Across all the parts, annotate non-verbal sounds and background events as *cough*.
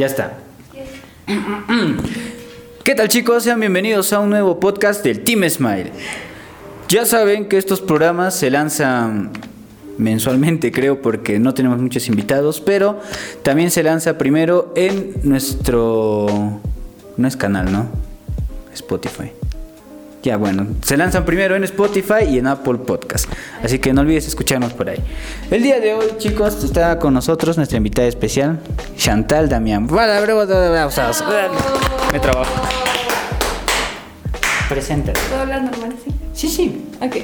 Ya está. ¿Qué tal chicos? Sean bienvenidos a un nuevo podcast del Team Smile. Ya saben que estos programas se lanzan mensualmente creo porque no tenemos muchos invitados, pero también se lanza primero en nuestro... No es canal, ¿no? Spotify. Ya bueno, se lanzan primero en Spotify y en Apple Podcast. Así que no olvides escucharnos por ahí. El día de hoy, chicos, está con nosotros nuestra invitada especial, Chantal Damián. Me trabajo. Preséntate. ¿Puedo hablar normal, sí? Sí, sí. Ok.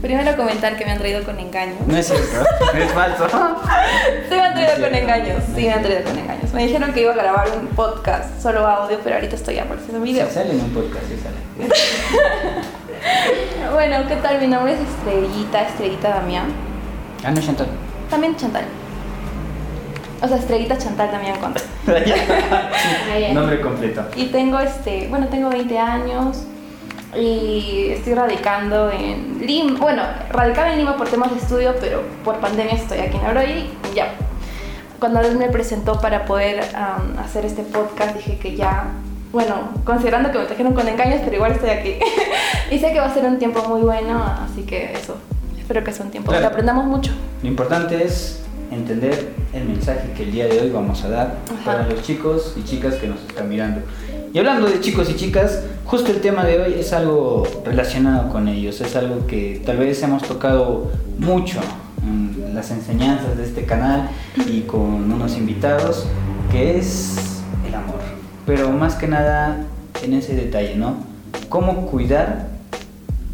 Primero comentar que me han traído con engaños. No es cierto, es falso. *laughs* Sí me han traído con engaños, sí me han traído con engaños. Me dijeron que iba a grabar un podcast, solo audio, pero ahorita estoy apareciendo video. Sí, sale en un podcast, sí sale. *laughs* Bueno, ¿qué tal? Mi nombre es Estrellita, Estrellita Damián. Ah, no, Chantal. También Chantal. O sea, Estrellita Chantal Damián Contra. *laughs* Nombre completo. Y tengo este, bueno, tengo 20 años y estoy radicando en Lima. Bueno, radicaba en Lima por temas de estudio, pero por pandemia estoy aquí en Oroy y ya. Cuando él me presentó para poder am, hacer este podcast, dije que ya, bueno, considerando que me trajeron con engaños, pero igual estoy aquí. *laughs* y sé que va a ser un tiempo muy bueno, así que eso. Espero que sea un tiempo Claro. que aprendamos mucho. Lo importante es entender el mensaje que el día de hoy vamos a dar Ajá. para los chicos y chicas que nos están mirando. Y hablando de chicos y chicas, justo el tema de hoy es algo relacionado con ellos, es algo que tal vez hemos tocado mucho en las enseñanzas de este canal y con unos invitados, que es el amor. Pero más que nada en ese detalle, ¿no? Cómo cuidar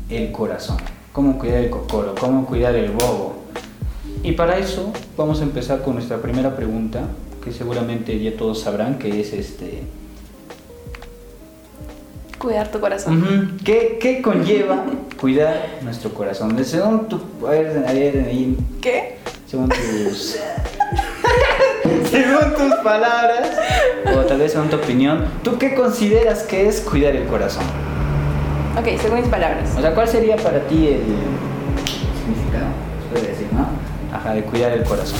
el corazón, cómo cuidar el cocoro, cómo cuidar el bobo. Y para eso vamos a empezar con nuestra primera pregunta, que seguramente ya todos sabrán, que es este... Cuidar tu corazón. ¿Qué, qué conlleva *laughs* cuidar nuestro corazón? Según tu... A ver, a ver, ahí, ¿Qué? según tus... *laughs* según tus palabras, o tal vez según tu opinión, ¿tú qué consideras que es cuidar el corazón? Ok, según mis palabras. O sea, ¿cuál sería para ti el significado? Puede decir, ¿no? Ajá, de cuidar el corazón.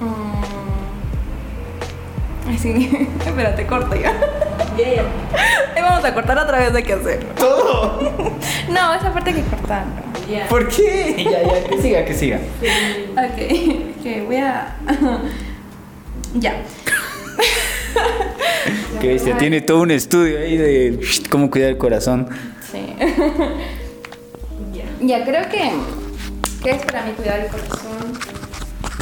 Mm. Ay, sí. *laughs* Espérate, corto ya. Ahí vamos a cortar otra vez de qué hacerlo. ¡Todo! *laughs* No, esa parte hay que cortarlo. ¿Por qué? Ya, ya, que siga, que siga. Ok, que voy a. *laughs* ya. *laughs* Que viste, tiene todo un estudio ahí de cómo cuidar el corazón. Sí. ya, creo que. ¿Qué es para mí cuidar el corazón?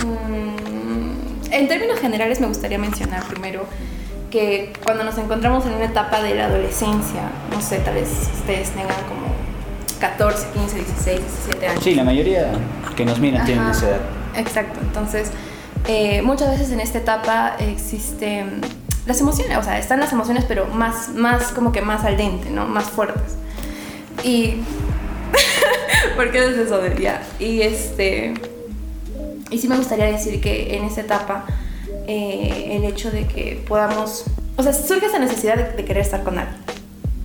Mm, en términos generales, me gustaría mencionar primero que cuando nos encontramos en una etapa de la adolescencia, no sé, tal vez ustedes tengan como 14, 15, 16, 17 años. Sí, la mayoría que nos miran tienen esa edad. Exacto, entonces eh, muchas veces en esta etapa existen las emociones, o sea, están las emociones pero más, más como que más al dente, ¿no? Más fuertes. Y... *laughs* ¿Por qué es eso día? Y este... Y sí me gustaría decir que en esta etapa eh, el hecho de que podamos... O sea, surge esa necesidad de, de querer estar con alguien,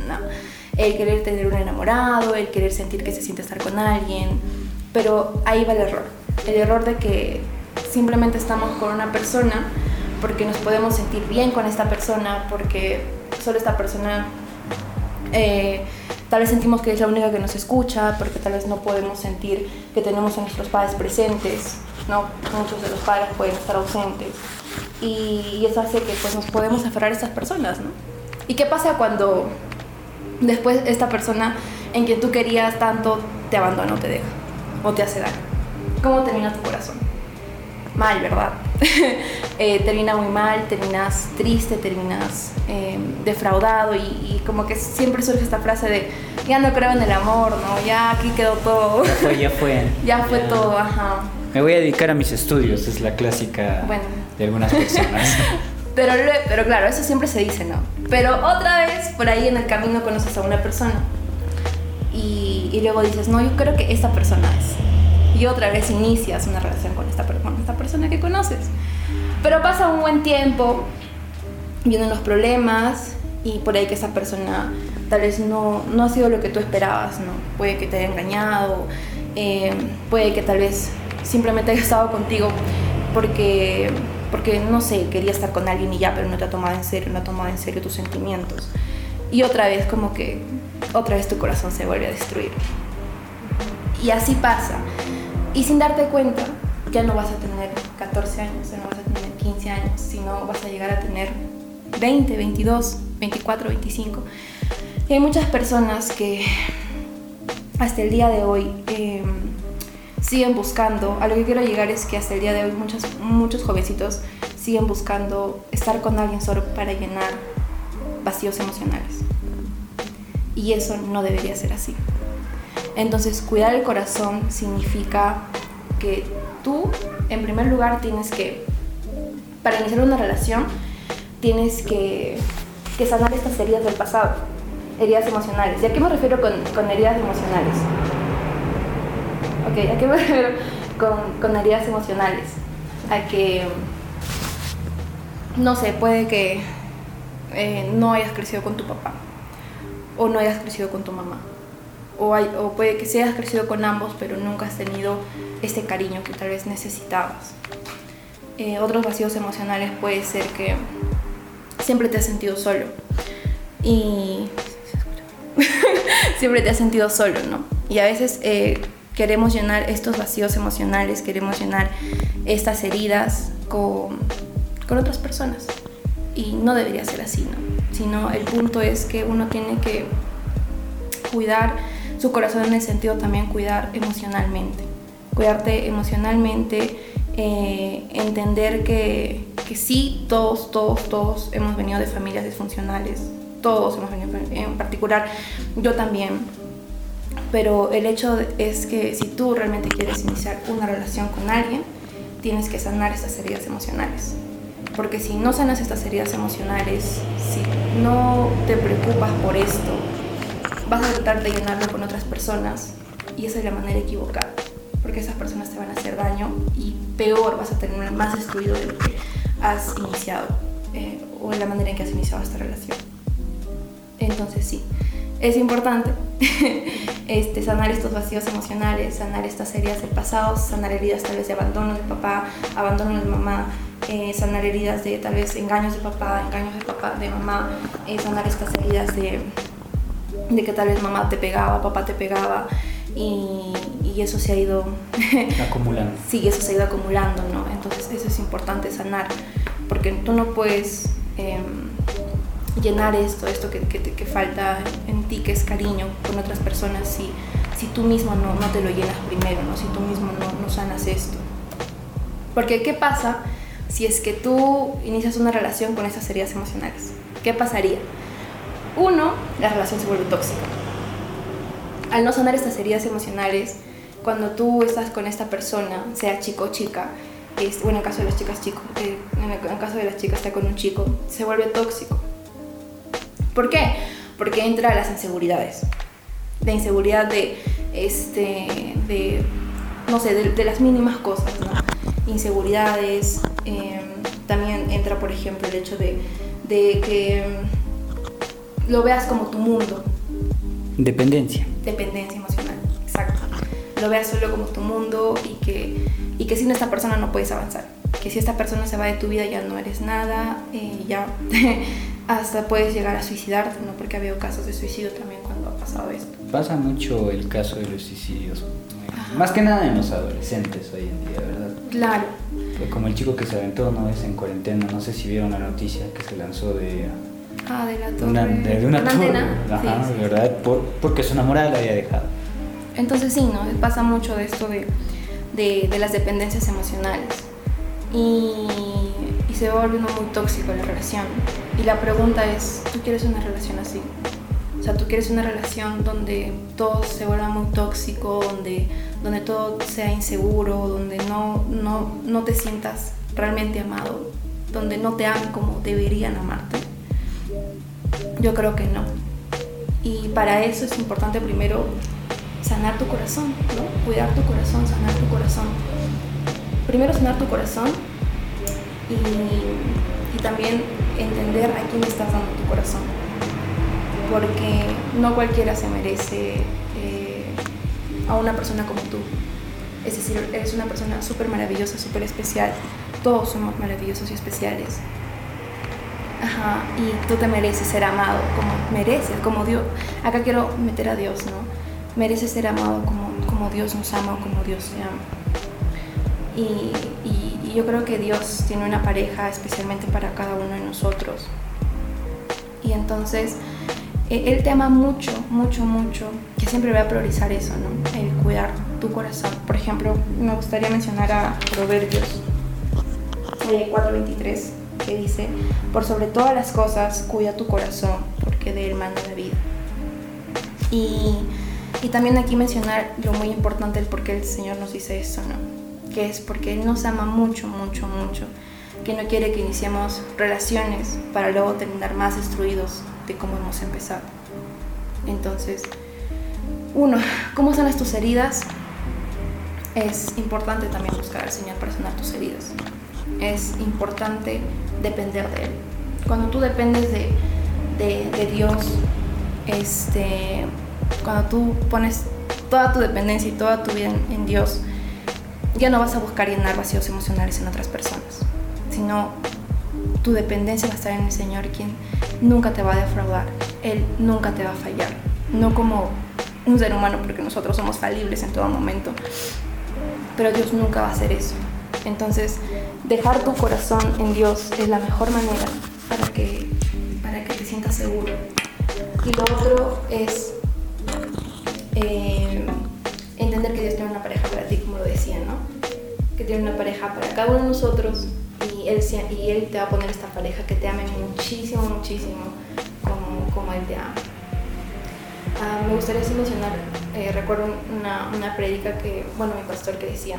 ¿no? El querer tener un enamorado, el querer sentir que se siente estar con alguien, pero ahí va el error. El error de que simplemente estamos con una persona porque nos podemos sentir bien con esta persona, porque solo esta persona eh, tal vez sentimos que es la única que nos escucha, porque tal vez no podemos sentir que tenemos a nuestros padres presentes, ¿no? Muchos de los padres pueden estar ausentes. Y, y eso hace que pues, nos podemos aferrar a estas personas, ¿no? ¿Y qué pasa cuando después esta persona en quien tú querías tanto te abandona o te deja o te hace daño? ¿Cómo termina tu corazón? Mal, ¿verdad? *laughs* Eh, termina muy mal, terminas triste, terminas eh, defraudado y, y como que siempre surge esta frase de ya no creo en el amor, ¿no? Ya aquí quedó todo. Ya fue, ya fue. *laughs* ya fue todo, ajá. Me voy a dedicar a mis estudios, es la clásica Bueno. De algunas personas. *laughs* Pero, pero claro, eso siempre se dice, ¿no? Pero otra vez por ahí en el camino conoces a una persona y, luego dices, no, yo creo que esta persona es. Y otra vez inicias una relación con esta, con esta persona que conoces. Pero pasa un buen tiempo, vienen los problemas y por ahí que esa persona tal vez no, no ha sido lo que tú esperabas, ¿no? Puede que te haya engañado, eh, puede que tal vez simplemente haya estado contigo porque porque no sé, quería estar con alguien y ya, pero no te ha tomado en serio, no ha tomado en serio tus sentimientos. Y otra vez como que, otra vez tu corazón se vuelve a destruir. Y así pasa. Y sin darte cuenta, ya no vas a tener 14 años, ya no vas a tener 15 años, sino vas a llegar a tener 20, 22, 24, 25. Y hay muchas personas que hasta el día de hoy em, siguen buscando, a lo que quiero llegar es que hasta el día de hoy muchos, muchos jovencitos siguen buscando estar con alguien solo para llenar vacíos emocionales. Y eso no debería ser así. Entonces, cuidar el corazón significa que tú, en primer lugar, tienes que, para iniciar una relación, tienes que, que sanar estas heridas del pasado, heridas emocionales. ¿Y a qué me refiero con, con heridas emocionales? Ok, ¿a qué me *laughs* refiero con, con heridas emocionales? A que, no sé, puede que eh, no hayas crecido con tu papá o no hayas crecido con tu mamá. O, hay, puede que sí hayas crecido con ambos, pero nunca has tenido este cariño que tal vez necesitabas. Eh, otros vacíos emocionales puede ser que siempre te has sentido solo. Y *laughs* siempre te has sentido solo, ¿no? Y a veces eh, queremos llenar estos vacíos emocionales, queremos llenar estas heridas con, con otras personas. Y no debería ser así, ¿no? Sino el punto es que uno tiene que cuidar su corazón en el sentido también cuidar emocionalmente. Cuidarte emocionalmente, eh, entender que, que sí, todos, todos, todos hemos venido de familias disfuncionales, todos hemos venido, en particular yo también, pero el hecho es que si tú realmente quieres iniciar una relación con alguien, tienes que sanar estas heridas emocionales. Porque si no sanas estas heridas emocionales, si no te preocupas por esto, vas a tratar de llenarlo con otras personas y esa es la manera equivocada. Porque esas personas te van a hacer daño y peor vas a tener más destruido de lo que has iniciado eh, o la manera en que has iniciado esta relación. Entonces sí, es importante *laughs* este, sanar estos vacíos emocionales, sanar estas heridas del pasado, sanar heridas tal vez de abandono de papá, abandono de mamá, eh, sanar heridas de tal vez engaños de papá, engaños de papá, de mamá, eh, sanar estas heridas de, de que tal vez mamá te pegaba, papá te pegaba y, y eso se ha ido *laughs* acumulando. sí, eso se ha ido acumulando, ¿no? Entonces eso es importante sanar, porque tú no puedes eh, llenar esto, esto que, que, que, falta en ti, que es cariño con otras personas, si, si tú mismo no, no te lo llenas primero, ¿no? Si tú mismo no, no sanas esto. Porque ¿qué pasa? si es que tú inicias una relación con esas heridas emocionales. ¿Qué pasaría? Uno, la relación se vuelve tóxica. Al no sanar estas heridas emocionales, cuando tú estás con esta persona, sea chico o chica, es, bueno, en el caso de las chicas, chico, eh, en, el, en el caso de las chicas está con un chico, se vuelve tóxico. ¿Por qué? Porque entra las inseguridades. La inseguridad de, este, de no sé, de, de las mínimas cosas, ¿no? inseguridades, eh, también entra, por ejemplo, el hecho de, de que mm, lo veas como tu mundo. Dependencia. Dependencia emocional, exacto. Lo veas solo como tu mundo y que, y que sin esta persona no puedes avanzar. Que si esta persona se va de tu vida ya no eres nada, eh, ya *laughs* hasta puedes llegar a suicidarte, ¿no? Porque ha habido casos de suicidio también cuando ha pasado esto. Pasa mucho el caso de los suicidios. Más que nada en los adolescentes hoy en día, ¿verdad? Claro. Como el chico que se aventó una vez en cuarentena, no sé si vieron la noticia que se lanzó de... Ah, de la torre. Una, de, de una, una torre. Ajá, Sí, sí, ¿verdad? Por, porque su enamorada la había dejado. Entonces sí, ¿no? Pasa mucho de esto de, de, de las dependencias emocionales. Y se vuelve uno muy tóxico la relación. Y la pregunta es, ¿tú quieres una relación así? O sea, tú quieres una relación donde todo se vuelva muy tóxico, donde, donde todo sea inseguro, donde no, no, no te sientas realmente amado, donde no te amen como deberían amarte. Yo creo que no. Y para eso es importante primero sanar tu corazón, ¿no? Cuidar tu corazón, sanar tu corazón. Primero sanar tu corazón y, también entender a quién estás dando tu corazón. Porque no cualquiera se merece eh, a una persona como tú. Es decir, eres una persona súper maravillosa, súper especial, todos somos maravillosos y especiales. Ajá, y tú te mereces ser amado como mereces, como Dios. Acá quiero meter a Dios, ¿no? Mereces ser amado como, como Dios nos ama o como Dios te ama. Y, yo creo que Dios tiene una pareja especialmente para cada uno de nosotros. Y entonces, e, Él te ama mucho, mucho, mucho, que siempre voy a priorizar eso, ¿no? El cuidar tu corazón. Por ejemplo, me gustaría mencionar a Proverbios 4:23, que dice, por sobre todas las cosas, cuida tu corazón, porque de él manda la vida. Y, y también aquí mencionar lo muy importante, el por qué el Señor nos dice eso, ¿no? Que es porque Él nos ama mucho, mucho, mucho, que no quiere que iniciemos relaciones para luego terminar más destruidos de cómo hemos empezado. Entonces, uno, ¿cómo sanas tus heridas? Es importante también buscar al Señor para sanar tus heridas es importante depender de Él. Cuando tú dependes de, Dios, este, cuando tú pones toda tu dependencia y toda tu vida en, Dios, ya no vas a buscar llenar vacíos emocionales en otras personas, sino tu dependencia va a estar en el Señor, quien nunca te va a defraudar, Él nunca te va a fallar, no como un ser humano, porque nosotros somos falibles en todo momento, pero Dios nunca va a hacer eso. Entonces, dejar tu corazón en Dios es la mejor manera para que, para que te sientas seguro. Y lo otro es eh, entender que Dios tiene una pareja decía, ¿no? Que tiene una pareja para cada uno de nosotros y Él, y él te va a poner esta pareja que te ame muchísimo, muchísimo como, como Él te ama. Ah, me gustaría mencionar, eh, recuerdo una, una prédica que, bueno, mi pastor que decía,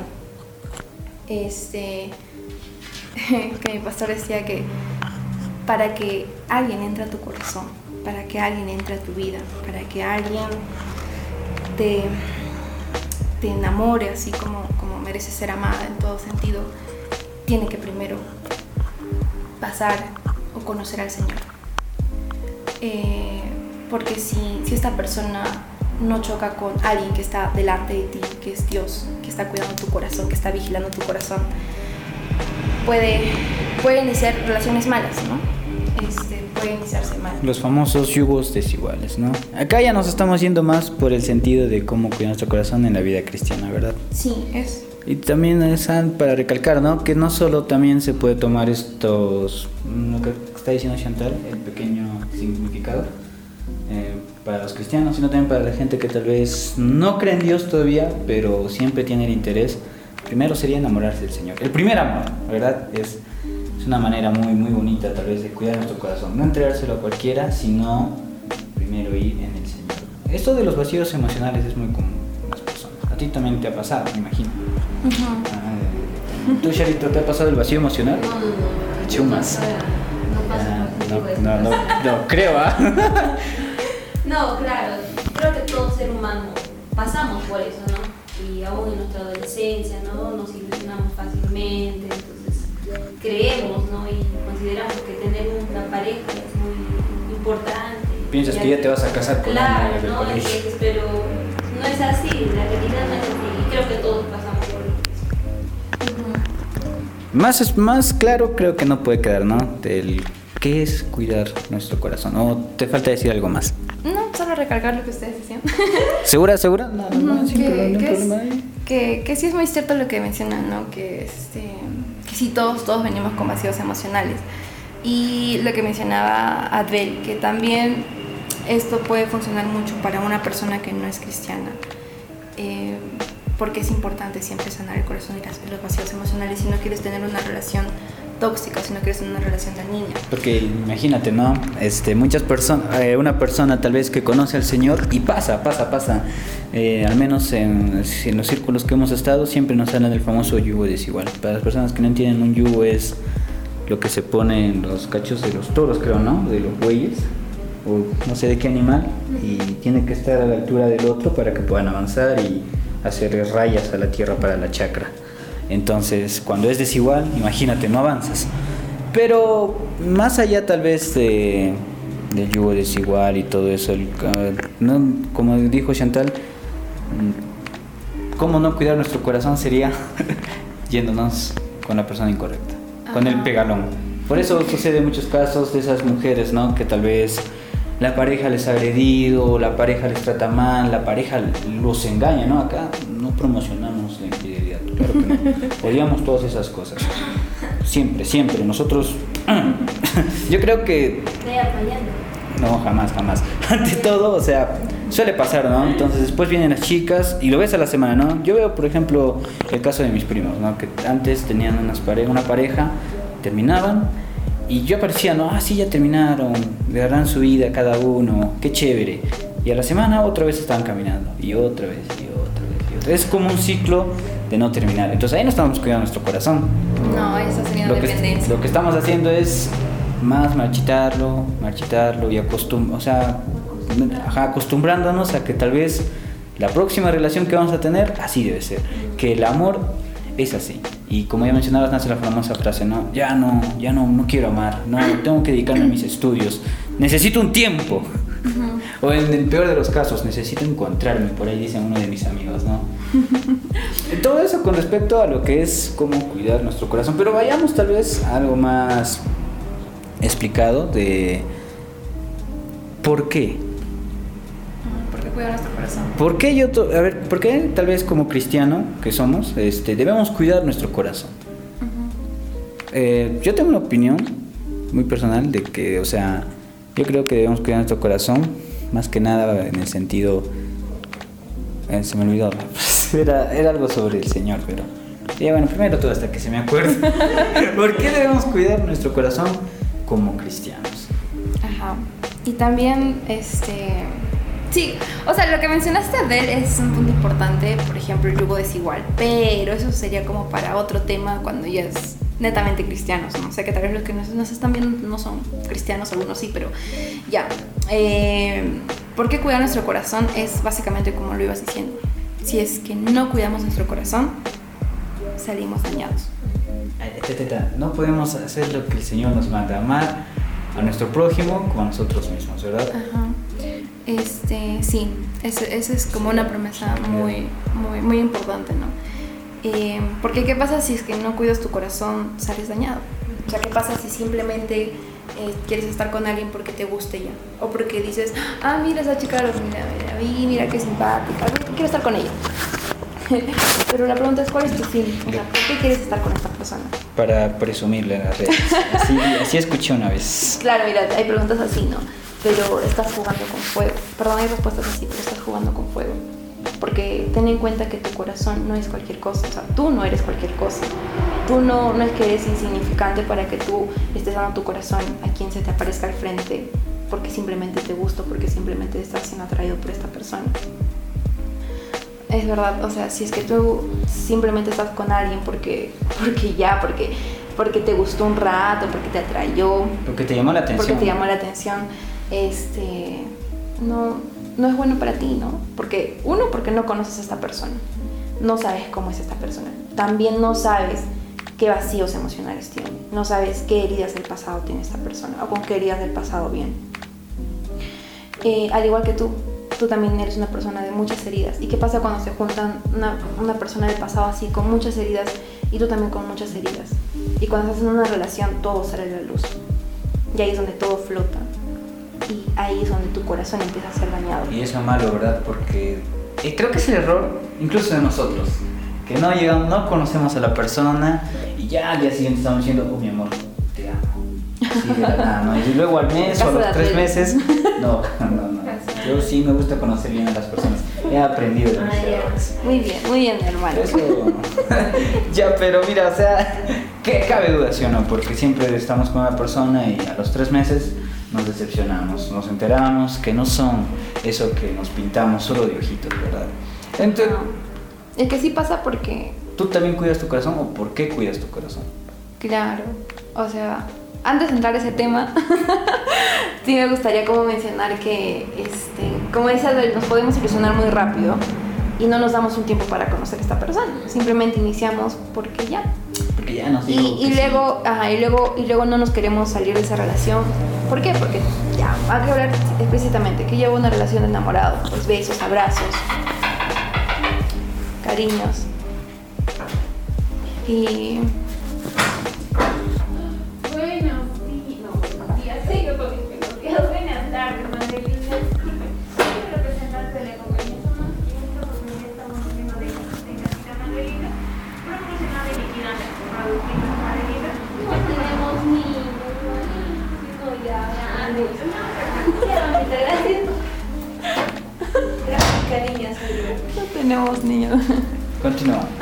este, *laughs* que mi pastor decía que para que alguien entre a tu corazón, para que alguien entre a tu vida, para que alguien te, te enamore así como, como merece ser amada en todo sentido, tiene que primero pasar o conocer al Señor. Eh, porque si, si esta persona no choca con alguien que está delante de ti, que es Dios, que está cuidando tu corazón, que está vigilando tu corazón, puede, puede iniciar relaciones malas, ¿no? Este, puede iniciarse mal. Los famosos yugos desiguales, ¿no? Acá ya nos estamos yendo más por el sentido de cómo cuidar nuestro corazón en la vida cristiana, ¿verdad? Sí, es. Y también es para recalcar, ¿no? Que no solo también se puede tomar estos, lo que está diciendo Chantal, el pequeño significado, eh, para los cristianos, sino también para la gente que tal vez no cree en Dios todavía, pero siempre tiene el interés. Primero sería enamorarse del Señor. El primer amor, ¿verdad? Es, es una manera muy, muy bonita tal vez de cuidar nuestro corazón. No entregárselo a cualquiera, sino primero ir en el Señor. Esto de los vacíos emocionales es muy común en las personas. A ti también te ha pasado, me imagino. Uh ¿Tú, Charito, te ha pasado el vacío emocional? No, no, no. Chumas. No, no, no, no, no, creo, ¿ah? *laughs* No, claro, creo que todo ser humano pasamos por eso, ¿no? Y aún en nuestra adolescencia, ¿no? Nos ilusionamos fácilmente, entonces creemos, ¿no? Y consideramos que tener una pareja es muy importante. Piensas que ya te vas a casar con claro, ¿no? colegio. pero no es así, la realidad no es así, y creo que todos pasamos por eso. Más, más claro creo que no puede quedar, ¿no? Del qué es cuidar nuestro corazón. ¿O te falta decir algo más? No, solo recalcar lo que ustedes decían. *laughs* ¿Segura, segura? No, no, no, que, que, sí es muy cierto lo que mencionan, ¿no? Que, este, que sí, todos, todos venimos con vacíos emocionales. Y lo que mencionaba Adbel, que también esto puede funcionar mucho para una persona que no es cristiana. Eh, porque es importante siempre sanar el corazón y los vacíos emocionales si no quieres tener una relación tóxica si no quieres una relación de niña. Porque imagínate, ¿no? Este, muchas personas, eh, una persona tal vez que conoce al Señor y pasa, pasa, pasa. Eh, al menos en, los círculos que hemos estado siempre nos hablan del famoso yugo desigual. Para las personas que no entienden un yugo es lo que se pone en los cachos de los toros, creo, ¿no? De los bueyes o no sé de qué animal y tiene que estar a la altura del otro para que puedan avanzar y hacer rayas a la tierra para la chacra. Entonces, cuando es desigual, imagínate, no avanzas. Pero más allá tal vez de, del yugo desigual y todo eso, como dijo Chantal, mm, cómo no cuidar nuestro corazón sería *laughs* yéndonos con la persona incorrecta, con el Ajá. pegalón. Por eso sucede en muchos casos de esas mujeres, ¿no? Que tal vez la pareja les ha agredido, la pareja les trata mal, la pareja los engaña, ¿no? Acá no promocionamos claro que no. Odiamos todas esas cosas. Siempre, siempre. Nosotros, *clears throat* yo creo que no, jamás, jamás. *laughs* Ante todo, o sea, suele pasar, ¿no? Entonces después vienen las chicas y lo ves a la semana, ¿no? Yo veo, por ejemplo, el caso de mis primos, ¿no? Que antes tenían unas pare una pareja, terminaban y yo aparecía, ¿no? Ah, sí, ya terminaron, le darán su vida cada uno, qué chévere. Y a la semana otra vez estaban caminando y otra vez y otra vez y otra vez. Es como un ciclo de no terminar. Entonces ahí no estamos cuidando nuestro corazón. No, eso sería Lo que, dependencia. lo que estamos haciendo es más marchitarlo, marchitarlo y acostum o sea, ajá, acostumbrándonos a que tal vez la próxima relación que vamos a tener así debe ser, que el amor es así. Y como ya mencionabas, nace la famosa frase, ¿no? Ya no, ya no, no quiero amar, no, tengo que dedicarme a mis estudios, necesito un tiempo. O en el peor de los casos, necesito encontrarme, por ahí dice uno de mis amigos, ¿no? *laughs* Todo eso con respecto a lo que es cómo cuidar nuestro corazón. Pero vayamos tal vez a algo más explicado de por qué. Porque cuida nuestro corazón. ¿Por qué yo, a ver, por qué tal vez como cristiano que somos, este, debemos cuidar nuestro corazón? Eh, yo tengo una opinión muy personal de que, o sea, yo creo que debemos cuidar nuestro corazón, más que nada en el sentido, eh, se me olvidó, *laughs* era, era algo sobre el Señor, pero ya bueno, primero todo hasta que se me acuerde. *laughs* ¿Por qué debemos cuidar nuestro corazón como cristianos? Ajá. Y también, este. Sí, o sea, lo que mencionaste de él es un punto importante, por ejemplo, el yugo desigual, pero eso sería como para otro tema cuando ya es netamente cristianos, ¿no? O sea, que tal vez los que nos, nos están viendo no son cristianos, algunos sí, pero ya. Eh, ¿Por qué cuidar nuestro corazón? Es básicamente como lo ibas diciendo. Si es que no cuidamos nuestro corazón, salimos dañados. No podemos hacer lo que el Señor nos manda, amar a nuestro prójimo como a nosotros mismos, ¿verdad? Ajá. Este, sí, esa es como una promesa muy, muy, muy importante, ¿no? Eh, porque ¿qué pasa si es que no cuidas tu corazón, sales dañado? O sea, ¿qué pasa si simplemente eh, quieres estar con alguien porque te guste ya? O porque dices, ah, mira esa chica, mira, mira, vi, mira qué simpática, quiero estar con ella. *laughs* Pero la pregunta es, ¿cuál es tu fin? O sea, ¿por qué quieres estar con esta persona? Para presumirle a las redes. Así, así escuché una vez. Claro, mira, hay preguntas así, ¿no? Pero estás jugando con fuego. Perdón, hay respuestas así, pero estás jugando con fuego. Porque ten en cuenta que tu corazón no es cualquier cosa. O sea, tú no eres cualquier cosa. Tú no, no es que eres insignificante para que tú estés dando tu corazón a quien se te aparezca al frente porque simplemente te gusta, porque simplemente estás siendo atraído por esta persona. Es verdad, o sea, si es que tú simplemente estás con alguien porque, porque ya, porque, porque te gustó un rato, porque te atrayó, Porque te llamó la atención. porque te llamó la atención, este, no, no es bueno para ti, ¿no? Porque, uno, porque no conoces a esta persona, no sabes cómo es esta persona, también no sabes qué vacíos emocionales tiene, no sabes qué heridas del pasado tiene esta persona o con qué heridas del pasado viene. Eh, al igual que tú, tú también eres una persona de muchas heridas. ¿Y qué pasa cuando se juntan una, una persona del pasado así con muchas heridas y tú también con muchas heridas? Y cuando estás en una relación todo sale a la luz. Y ahí es donde todo flota. Y ahí es donde tu corazón empieza a ser dañado. Y eso es malo, ¿verdad? Porque y creo que es el error, incluso de nosotros, que no llegamos, no conocemos a la persona ya al día siguiente estamos diciendo, oh mi amor, te amo. Así de la nada, ¿no? Y luego al mes o a los tres meses, *laughs* no, no, no. Yo sí me gusta conocer bien a las personas. He aprendido de mis errores. Muy bien, muy bien, hermano. Eso. *laughs* ya, pero mira, o sea, ¿qué cabe duda, sí o no? Porque siempre estamos con una persona y a los tres meses nos decepcionamos, nos enteramos que no son eso que nos pintamos solo de ojitos, ¿verdad? Entonces, Es que sí pasa porque ¿tú también cuidas tu corazón o por qué cuidas tu corazón? Claro, o sea, antes de entrar a ese tema, *laughs* sí me gustaría como mencionar que, este, como dice Adel, nos podemos ilusionar muy rápido y no nos damos un tiempo para conocer a esta persona. Simplemente iniciamos porque ya. Porque ya nos dijo y luego, ajá, y luego, y luego no nos queremos salir de esa relación. ¿Por qué? Porque ya, hay que hablar explícitamente. que lleva una relación de enamorado? Pues besos, abrazos, cariños. Y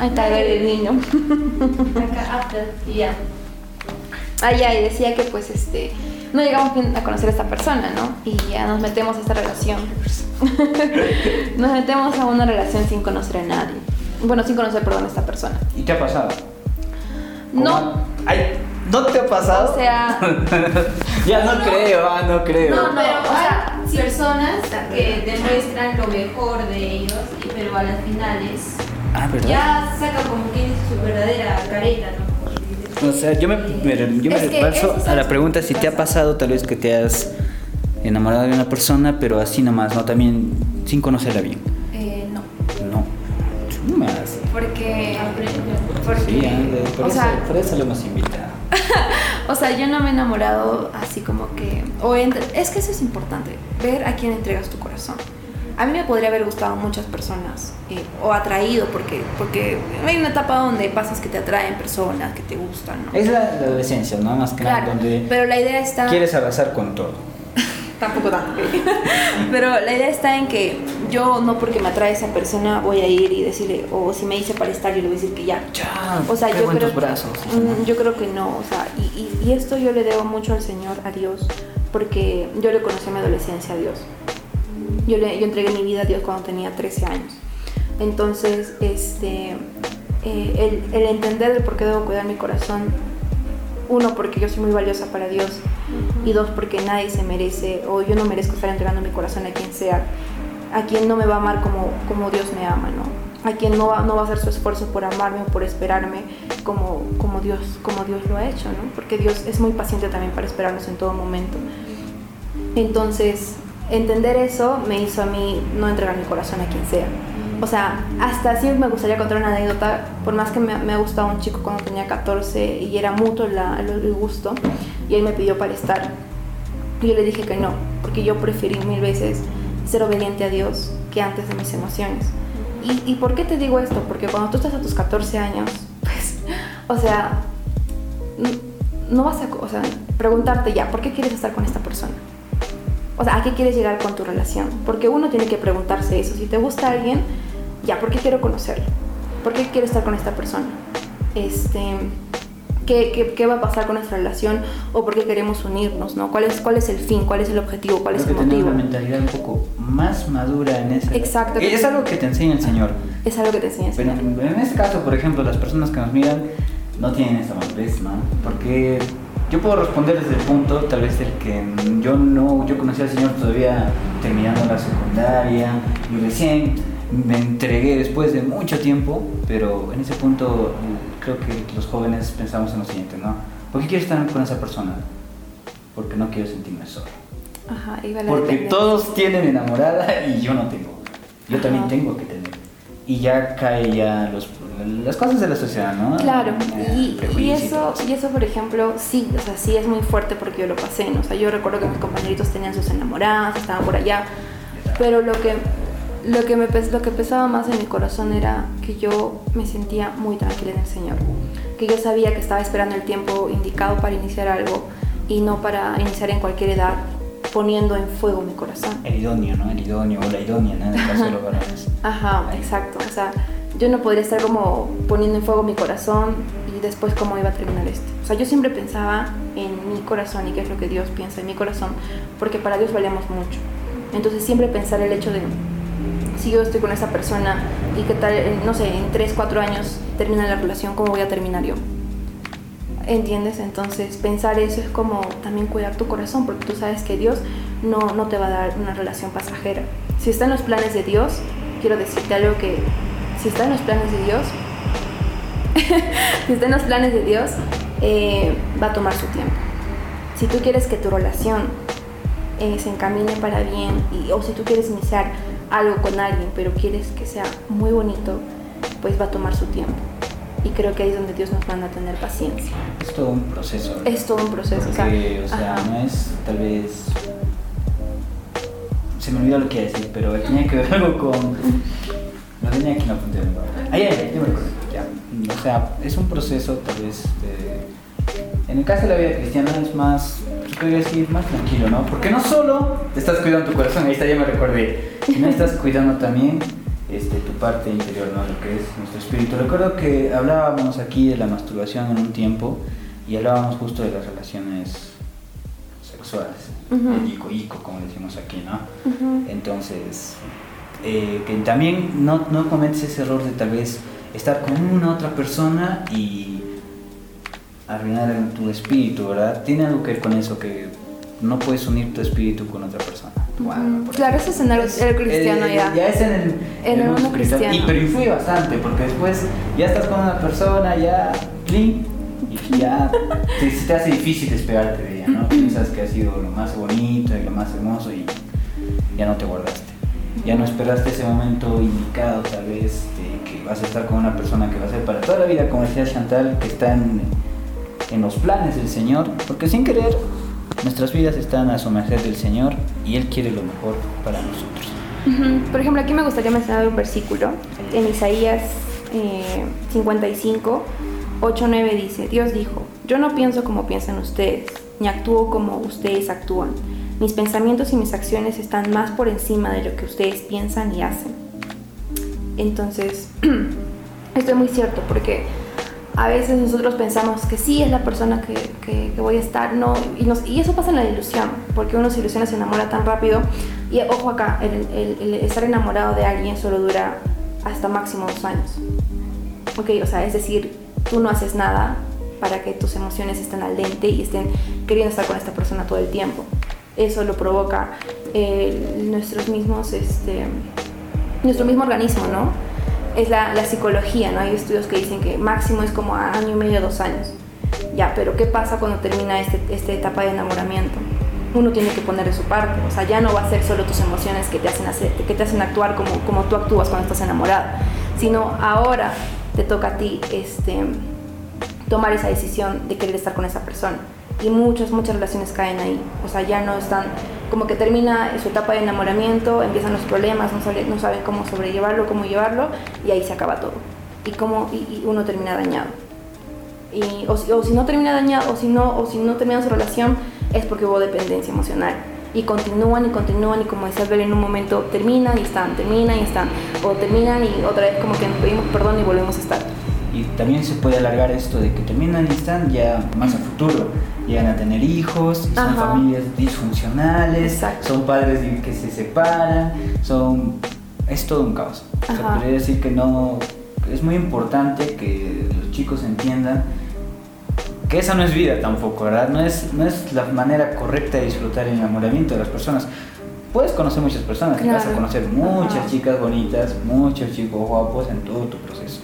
Continúa. Ahí está el niño. Acá, after. Y ya. Ah, ya, y decía que pues este no llegamos bien a conocer a esta persona, ¿no? Y ya nos metemos a esta relación. *laughs* nos metemos a una relación sin conocer a nadie. Bueno, sin conocer, perdón, a esta persona. ¿Y qué ha pasado? No. Ay, ¿no te ha pasado? o sea, *laughs* ya no, creo, ah, no creo. No, no, Pero, o sea, personas que demuestran lo mejor de ellos, pero a las finales Ah, ¿verdad? ya sacan como que es su verdadera careta, ¿no? O sea, yo me, me- yo me es a la pregunta si te ha pasa. pasado tal vez que te has enamorado de una persona, pero así nomás, ¿no? También sin conocerla bien. eh, no. No. Chumas. Porque. Sí, Porque. ande, por, o eso, sea, por eso lo hemos invitado. *laughs* O sea, yo no me he enamorado así como que... O entre- es que eso es importante, ver a quién entregas tu corazón. A mí me podría haber gustado muchas personas eh, o atraído porque, porque hay una etapa donde pasas que te atraen personas, que te gustan, ¿no? Es la, la adolescencia, ¿no? Más que nada, Claro, donde pero la idea está... quieres abrazar con todo. *laughs* Tampoco tanto. *laughs* pero la idea está en que yo no porque me atrae esa persona voy a ir y decirle, o si me dice para estar, yo le voy a decir que ya. Ya, O sea, yo creo, tus brazos. Mm, yo creo que no, o sea, y, y- y esto yo le debo mucho al Señor, a Dios, porque yo le conocí en mi adolescencia a Dios. Yo, le, yo entregué mi vida a Dios cuando tenía 13 años. Entonces, este, eh, el, entender el por qué debo cuidar mi corazón, uno, porque yo soy muy valiosa para Dios, y dos, porque nadie se merece, o yo no merezco estar entregando mi corazón a quien sea, a quien no me va a amar como, como Dios me ama, ¿no? A quien no va, no va a hacer su esfuerzo por amarme o por esperarme como, como, Dios, como Dios lo ha hecho, ¿no? Porque Dios es muy paciente también para esperarnos en todo momento. Entonces, entender eso me hizo a mí no entregar mi corazón a quien sea. O sea, hasta sí me gustaría contar una anécdota, por más que me, me ha gustado un chico cuando tenía 14 y era mutuo la- el, gusto, y él me pidió para estar. Y yo le dije que no, porque yo preferí mil veces ser obediente a Dios que antes de mis emociones. ¿Y, y por qué te digo esto? Porque cuando tú estás a tus 14 años, *laughs* pues, o sea, no vas a, o sea, preguntarte ya, ¿por qué quieres estar con esta persona? O sea, ¿a qué quieres llegar con tu relación? Porque uno tiene que preguntarse eso. Si te gusta alguien, ya, ¿por qué quiero conocerlo? ¿Por qué quiero estar con esta persona? Este, ¿qué, qué, qué va a pasar con nuestra relación? ¿O por qué queremos unirnos? ¿no? ¿Cuál, es, ¿Cuál es el fin? ¿Cuál es el objetivo? ¿Cuál es Creo el que motivo? una mentalidad un poco más madura en ese. Exacto. Y es algo que te enseña el Señor. Es algo que te enseña. Pero en, en este caso, por ejemplo, las personas que nos miran no tienen esa madurez, ¿no? Porque yo puedo responder desde el punto, tal vez el que yo no, yo conocí al Señor todavía terminando la secundaria y recién me entregué después de mucho tiempo, pero en ese punto creo que los jóvenes pensamos en lo siguiente, ¿no? ¿Por qué quiero estar con esa persona? Porque no quiero sentirme solo. Ajá, la Porque todos tienen enamorada y yo no tengo. Yo también Ajá. tengo que tener. Y ya cae ya los, las cosas de la sociedad, ¿no? Claro, Eh, y, y eso, y eso por ejemplo, sí, o sea, sí es muy fuerte porque yo lo pasé, ¿no? O sea, yo recuerdo que mis compañeritos tenían sus enamoradas, estaban por allá, pero lo que, lo que, me, lo que pesaba más en mi corazón era que yo me sentía muy tranquila en el Señor, que yo sabía que estaba esperando el tiempo indicado para iniciar algo y no para iniciar en cualquier edad poniendo en fuego mi corazón. El idóneo, ¿no? El idóneo o la idónea, ¿no? En el caso de los varones. *laughs* Ajá, exacto. O sea, yo no podría estar como poniendo en fuego mi corazón y después cómo iba a terminar esto. O sea, yo siempre pensaba en mi corazón y qué es lo que Dios piensa en mi corazón, porque para Dios valemos mucho. Entonces siempre pensar el hecho de, si yo estoy con esa persona y qué tal, no sé, en 3, 4 años termina la relación, ¿cómo voy a terminar yo? ¿Entiendes? Entonces pensar eso es como también cuidar tu corazón, porque tú sabes que Dios no, no te va a dar una relación pasajera. Si está en los planes de Dios, quiero decirte algo que si está en los planes de Dios, *laughs* si está en los planes de Dios, eh, va a tomar su tiempo. Si tú quieres que tu relación eh, se encamine para bien, y, o si tú quieres iniciar algo con alguien, pero quieres que sea muy bonito, pues va a tomar su tiempo. Y creo que ahí es donde Dios nos manda a tener paciencia. Es todo un proceso. Es todo un proceso. o sea, Porque, o sea, no es tal vez. Se me olvidó lo que iba a decir, pero tenía que ver *laughs* algo con. No tenía que no apunté. Ah, ya, ya, ya me recuerdo. Ya. O sea, es un proceso tal vez de En el caso de la vida cristiana es más, podría decir, más tranquilo, ¿no? Porque no solo te estás cuidando tu corazón, ahí está, ya me recordé, sino *laughs* estás cuidando también este, tu parte interior, ¿no? Lo que es nuestro espíritu. Recuerdo que hablábamos aquí de la masturbación en un tiempo y hablábamos justo de las relaciones sexuales, el ico-ico, como decimos aquí, ¿no? Entonces, eh, que también no, no cometes ese error de tal vez estar con una otra persona y arruinar tu espíritu, ¿verdad? Tiene algo que ver con eso, que no puedes unir tu espíritu con otra persona. por Claro, eso es en el, el cristiano Eh, ya. Ya es en el, En el mundo mundo cristiano. Y, cristiano. pero influye bastante, porque después ya estás con una persona, ya, y ya te, se te hace difícil despegarte de ella, ¿no? *laughs* Piensas que ha sido lo más bonito y lo más hermoso y ya no te guardaste. Ya no esperaste ese momento indicado, tal vez, que vas a estar con una persona que va a ser para toda la vida, como decía Chantal, que está en, los planes del Señor, porque sin querer nuestras vidas están a su merced del Señor y Él quiere lo mejor para nosotros. Por ejemplo, aquí me gustaría mencionar un versículo. En Isaías eh, 55, 8, 9 dice, Dios dijo, yo no pienso como piensan ustedes, ni actúo como ustedes actúan. Mis pensamientos y mis acciones están más por encima de lo que ustedes piensan y hacen. Entonces, *clears throat* esto es muy cierto porque a veces nosotros pensamos que sí es la persona que, que- voy a estar, no, y eso pasa en la ilusión, porque uno se ilusiona, se enamora tan rápido. Y ojo acá, el, el- el estar enamorado de alguien solo dura hasta máximo dos años. Ok, o sea, es decir, tú no haces nada para que tus emociones estén al dente y estén queriendo estar con esta persona todo el tiempo. Eso lo provoca eh, nuestros mismos, este, nuestro mismo organismo, ¿no? Es la, psicología, ¿no? Hay estudios que dicen que máximo es como año y medio, dos años. Ya, pero ¿qué pasa cuando termina este, esta etapa de enamoramiento? Uno tiene que poner de su parte, o sea, ya no va a ser solo tus emociones que te hacen, hacer, que te hacen actuar como, como tú actúas cuando estás enamorado, sino ahora te toca a ti este, tomar esa decisión de querer estar con esa persona. Y muchas, muchas relaciones caen ahí. O sea, ya no están, como que termina su etapa de enamoramiento, empiezan los problemas, no, sabe- no saben cómo sobrellevarlo, cómo llevarlo, y ahí se acaba todo. Y, cómo, y, y uno termina dañado. Y, o, si, o si no termina dañado, o si no, o si no termina su relación, es porque hubo dependencia emocional. Y continúan y continúan, y como decía Bel, en un momento terminan y están, terminan y están. O terminan y otra vez como que nos pedimos perdón y volvemos a estar. Y también se puede alargar esto de que terminan y están ya más a futuro. Llegan a tener hijos, son Ajá. familias disfuncionales, Exacto. son padres que se separan, son... Es todo un caos. Se Ajá. podría decir que no... Es muy importante que los chicos entiendan que esa no es vida tampoco, ¿verdad? No es, no es la manera correcta de disfrutar el enamoramiento de las personas. Puedes conocer muchas personas, y vas a Claro. conocer muchas Ajá. chicas bonitas, muchos chicos guapos en todo tu proceso.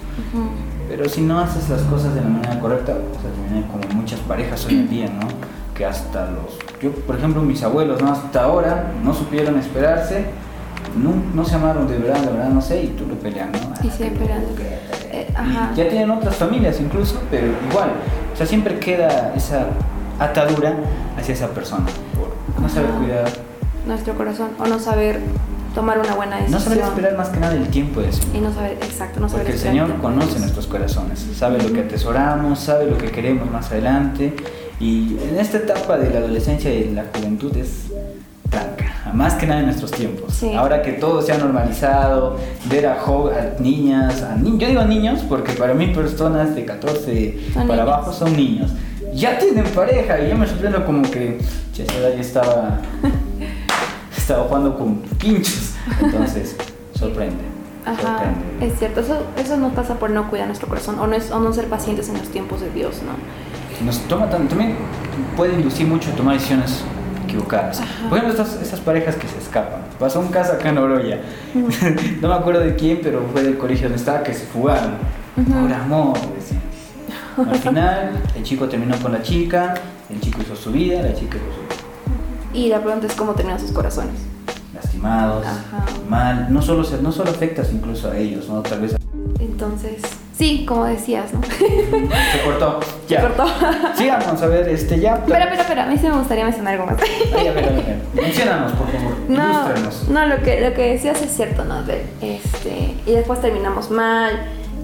Pero si no haces las cosas de la manera correcta, vas a tener como muchas parejas hoy en día, ¿no? Que hasta los... Yo, por ejemplo, mis abuelos, ¿no? Hasta ahora no supieron esperarse, no, no se amaron de verdad, de verdad, no sé, y tú lo pelean, ¿no? Y Ah, esperando. que- Eh, y ya tienen otras familias incluso, pero igual, o sea, siempre queda esa atadura hacia esa persona, por no saber Ajá. cuidar, Nuestro corazón, o no saber tomar una buena decisión. no saber esperar más que nada el tiempo de Señor. Y no saber, exacto, no saber Porque el Señor tiempo. conoce nuestros corazones, sabe lo que atesoramos, sabe lo que queremos más adelante. Y en esta etapa de la adolescencia y la juventud es franca, más que nada en nuestros tiempos. Sí. Ahora que todo se ha normalizado, ver a, a niñas, a ni- yo digo niños porque para mí personas de 14 Son para niños. abajo son niños. Ya tienen pareja y yo me sorprendo como que ya estaba, *laughs* estaba jugando con pinchos. Entonces, *laughs* sorprende. Ajá, sorprende. es cierto, eso, eso nos pasa por no cuidar nuestro corazón o no, es- o no ser pacientes en los tiempos de Dios, ¿no? nos toma tan- también puede inducir mucho a tomar decisiones equivocadas. Ajá. Por ejemplo, estas, estas parejas que se escapan. Pasó un caso acá en Oroya. *laughs* no me acuerdo de quién, pero fue del colegio donde estaba que se fugaron. Ujú. Por amor, decían. Al final, el chico terminó con la chica, el chico hizo su vida, la chica hizo su vida. Y la pregunta es cómo terminan sus corazones. Lastimados, Ajá. mal. No solo, no solo afectas incluso a ellos, ¿no? Tal vez Entonces, sí, como decías, ¿no? *laughs* se cortó. Ya. Se cortó. Sigamos a ver, este ya. Espera, espera, espera, a mí sí me gustaría mencionar algo más. Ay, a ver, a ver, a ver. *laughs* Menciónanos, por favor. No, no lo, que, lo que decías es cierto, ¿no? Este, y después terminamos mal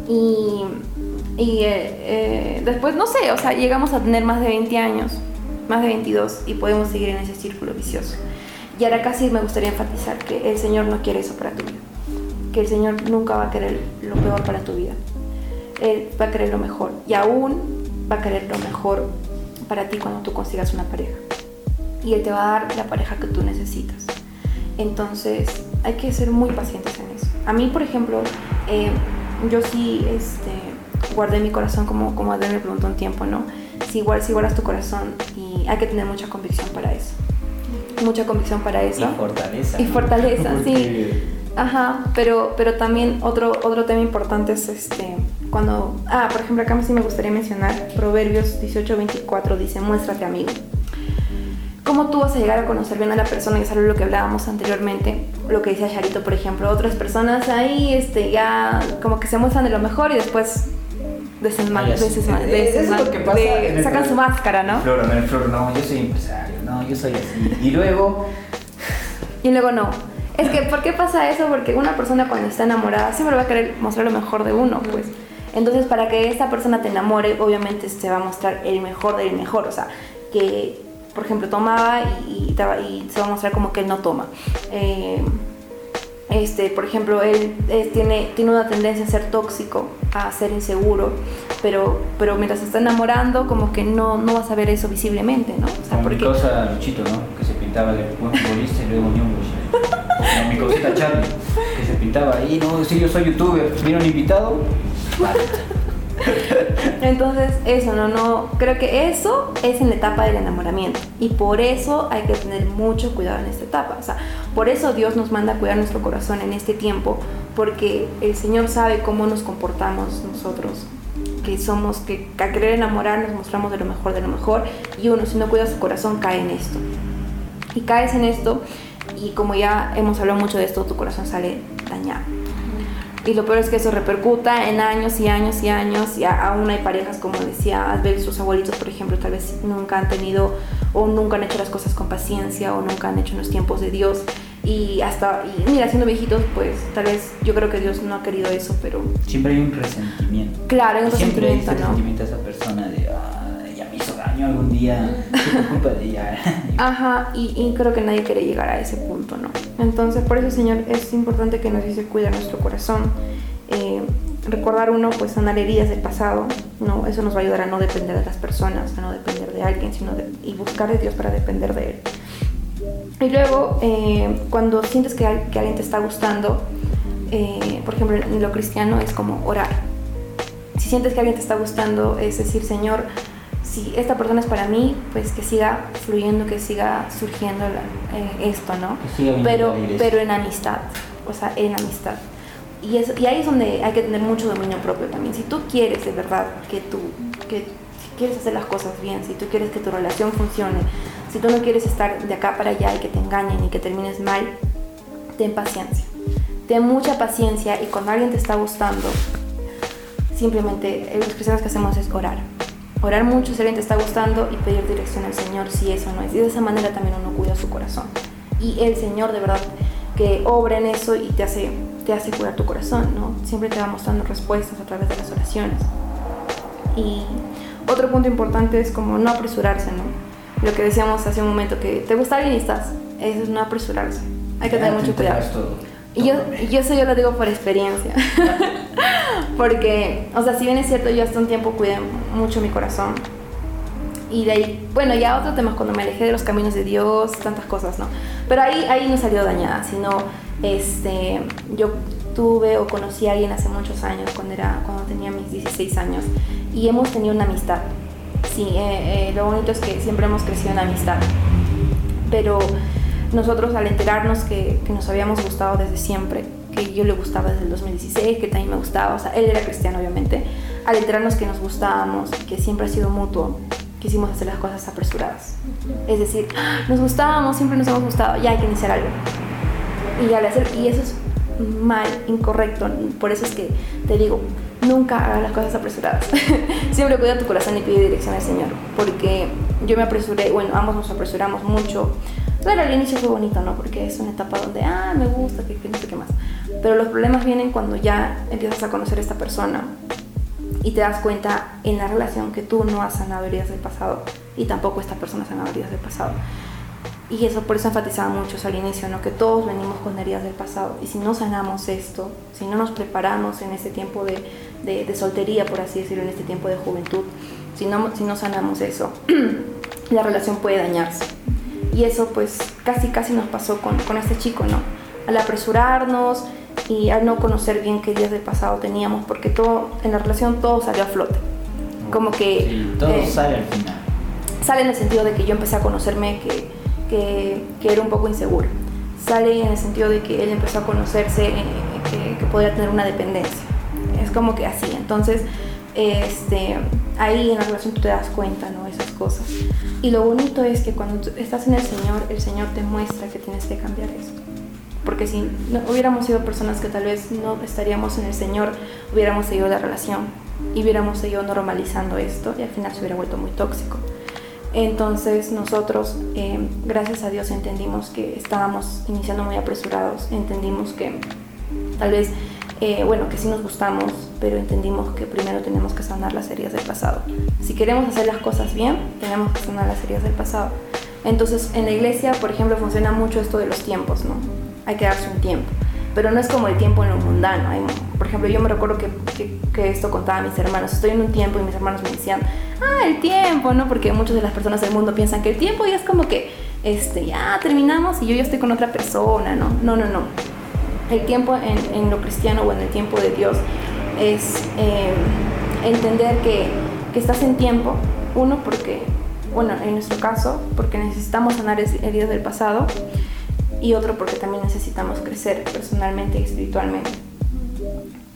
y Y eh, eh, después, no sé, o sea, llegamos a tener más de 20 años, más de 22, y podemos seguir en ese círculo vicioso. Y ahora casi me gustaría enfatizar que el Señor no quiere eso para tu vida. Que el Señor nunca va a querer lo peor para tu vida. Él va a querer lo mejor. Y aún va a querer lo mejor para ti cuando tú consigas una pareja. Y Él te va a dar la pareja que tú necesitas. Entonces hay que ser muy pacientes en eso. A mí, por ejemplo, eh, yo sí este, guardé mi corazón como, como Adel me preguntó un tiempo, ¿no? Si, igual, si guardas tu corazón y hay que tener mucha convicción para eso. Mucha convicción para eso. Y fortaleza. Y fortaleza, *laughs* sí. Ajá, pero, pero también otro, otro tema importante es este, cuando, ah, por ejemplo, acá sí me gustaría mencionar, Proverbios 18:24 dice, muéstrate amigo. ¿Cómo tú vas a llegar a conocer bien a la persona? Y es algo lo que hablábamos anteriormente, lo que decía Charito, por ejemplo. Otras personas ahí este, ya como que se muestran de lo mejor y después desesman, Ah, de- el sacan su máscara, ¿no? Flor, no, Flor, no, yo soy empresario, no, yo soy así. Y luego, Y luego no. Es que, ¿por qué pasa eso? Porque una persona cuando está enamorada siempre va a querer mostrar lo mejor de uno, pues. Entonces, para que esta persona te enamore, obviamente se va a mostrar el mejor del mejor. O sea, que, por ejemplo, tomaba y, se va a mostrar como que él no toma. Eh, este, por ejemplo, él eh, tiene, tiene una tendencia a ser tóxico, a ser inseguro, pero, pero mientras se está enamorando, como que no, no vas a ver eso visiblemente, ¿no? O sea, como mi porque- causa Luchito, ¿no? Que se pintaba de buen futbolista y luego. ¿sí? O como mi causita Charlie, que se pintaba ahí, no, sí, yo soy youtuber. ¿Vino un invitado? *laughs* *laughs* Entonces, eso, no, no, creo que eso es en la etapa del enamoramiento y por eso hay que tener mucho cuidado en esta etapa. O sea, por eso Dios nos manda a cuidar nuestro corazón en este tiempo, porque el Señor sabe cómo nos comportamos nosotros, que somos, que al querer enamorar nos mostramos de lo mejor de lo mejor y uno si no cuida su corazón cae en esto. Y caes en esto y como ya hemos hablado mucho de esto, tu corazón sale dañado. Y lo peor es que eso repercuta en años y años y años. Y a- aún hay parejas, como decía Asbel, sus abuelitos, por ejemplo, tal vez nunca han tenido o nunca han hecho las cosas con paciencia o nunca han hecho en los tiempos de Dios. Y hasta, y mira, siendo viejitos, pues tal vez yo creo que Dios no ha querido eso, pero Siempre hay un resentimiento. claro, hay un Siempre hay resentimiento, ese ¿no? resentimiento a esa persona de, ah, daño algún día, culpa de ella. *laughs* Ajá, y, y creo que nadie quiere llegar a ese punto, ¿no? Entonces, por eso, Señor, es importante que nos dice cuida nuestro corazón. Eh, recordar uno, pues, sanar heridas del pasado, ¿no? Eso nos va a ayudar a no depender de las personas, a no depender de alguien, sino de, y buscar de Dios para depender de Él. Y luego, eh, cuando sientes que, que alguien te está gustando, eh, por ejemplo, en lo cristiano es como orar. Si sientes que alguien te está gustando, es decir, Señor, si esta persona es para mí, pues que siga fluyendo, que siga surgiendo la- eh, esto, ¿no? Pero, pero en amistad, o sea, en amistad. Y, es- y ahí es donde hay que tener mucho dominio propio también. Si tú quieres de verdad que tú, que si quieres hacer las cosas bien, si tú quieres que tu relación funcione, si tú no quieres estar de acá para allá y que te engañen y que termines mal, ten paciencia. Ten mucha paciencia y cuando alguien te está gustando, simplemente eh, los cristianos que hacemos es orar. Orar mucho si alguien te está gustando y pedir dirección al Señor si eso no es. Y de esa manera también uno cuida su corazón. Y el Señor de verdad que obra en eso y te hace, te hace cuidar tu corazón, ¿no? Siempre te va mostrando respuestas a través de las oraciones. Y otro punto importante es como no apresurarse, ¿no? Lo que decíamos hace un momento, que te gusta alguien y estás. Eso es no apresurarse. Hay que tener Ya, mucho tú te cuidado. todo. Y yo, eso yo lo digo por experiencia. *laughs* Porque, o sea, si bien es cierto, yo hasta un tiempo cuidé mucho mi corazón. Y de ahí, bueno, ya otro tema cuando me alejé de los caminos de Dios, tantas cosas, ¿no? Pero ahí, ahí no salió dañada, sino, este, yo tuve o conocí a alguien hace muchos años, cuando, era, cuando tenía mis 16 años, y hemos tenido una amistad. Sí, eh, eh, lo bonito es que siempre hemos crecido en amistad. Pero nosotros al enterarnos que, que nos habíamos gustado desde siempre, que yo le gustaba desde el 2016, que también me gustaba, o sea, él era cristiano obviamente, al enterarnos que nos gustábamos, que siempre ha sido mutuo, quisimos hacer las cosas apresuradas. Es decir, "Ah, nos gustábamos, siempre nos hemos gustado, ya hay que iniciar algo. Y, al hacer, y eso es mal, incorrecto, por eso es que te digo, nunca hagas las cosas apresuradas. *laughs* siempre cuida tu corazón y pide dirección al Señor, porque yo me apresuré, bueno, ambos nos apresuramos mucho. Claro, al inicio fue bonito, ¿no? Porque es una etapa donde, ah, me gusta, que, que no sé qué más. Pero los problemas vienen cuando ya empiezas a conocer a esta persona y te das cuenta en la relación que tú no has sanado heridas del pasado y tampoco esta persona ha sanado heridas del pasado. Y eso por eso enfatizaba mucho al inicio, ¿no? que todos venimos con heridas del pasado. Y si no sanamos esto, si no nos preparamos en este tiempo de, de, soltería, por así decirlo, en este tiempo de juventud, si no, si no sanamos eso, *clears throat* la relación puede dañarse. Y eso pues casi casi nos pasó con, con este chico, ¿no? Al apresurarnos y al no conocer bien qué heridas del pasado teníamos, porque todo en la relación todo salió a flote. Como que... todo eh, sale al final. Sale en el sentido de que yo empecé a conocerme que que, era un poco inseguro. Sale en el sentido de que él empezó a conocerse eh, que, que, podía tener una dependencia. Es como que así. Entonces, este, ahí en la relación tú te das cuenta, ¿no? Esas cosas. Y lo bonito es que cuando estás en el Señor, el Señor te muestra que tienes que cambiar esto. Porque si no, hubiéramos sido personas que tal vez no estaríamos en el Señor, hubiéramos seguido la relación y hubiéramos seguido normalizando esto y al final se hubiera vuelto muy tóxico. Entonces nosotros, eh, gracias a Dios, entendimos que estábamos iniciando muy apresurados, entendimos que tal vez, eh, bueno, que sí nos gustamos, pero entendimos que primero tenemos que sanar las heridas del pasado. Si queremos hacer las cosas bien, tenemos que sanar las heridas del pasado. Entonces en la iglesia, por ejemplo, funciona mucho esto de los tiempos, ¿no? Hay que darse un tiempo pero no es como el tiempo en lo mundano. por ejemplo, yo me recuerdo que, que, esto contaba a mis hermanos. Estoy en un tiempo y mis hermanos me decían, ah, el tiempo, ¿no? Porque muchas de las personas del mundo piensan que el tiempo ya es como que, este, ya terminamos y yo ya estoy con otra persona, ¿no? No, no, no. El tiempo en, en lo cristiano o en el tiempo de Dios es eh, entender que, que estás en tiempo, uno, porque, bueno, en nuestro caso, porque necesitamos sanar heridas del pasado y otro porque también necesitamos crecer personalmente y espiritualmente.